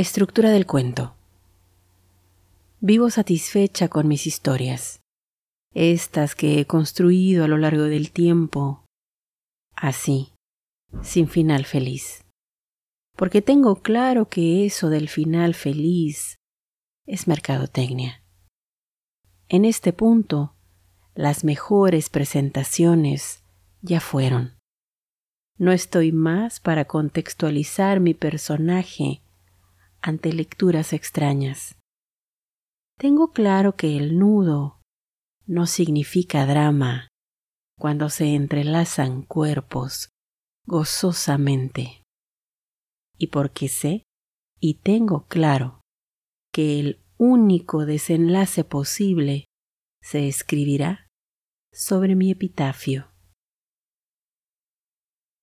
Estructura del cuento. Vivo satisfecha con mis historias, estas que he construido a lo largo del tiempo, así, sin final feliz. Porque tengo claro que eso del final feliz es mercadotecnia. En este punto, las mejores presentaciones ya fueron. No estoy más para contextualizar mi personaje ante lecturas extrañas. Tengo claro que el nudo no significa drama cuando se entrelazan cuerpos gozosamente. Y porque sé y tengo claro que el único desenlace posible se escribirá sobre mi epitafio.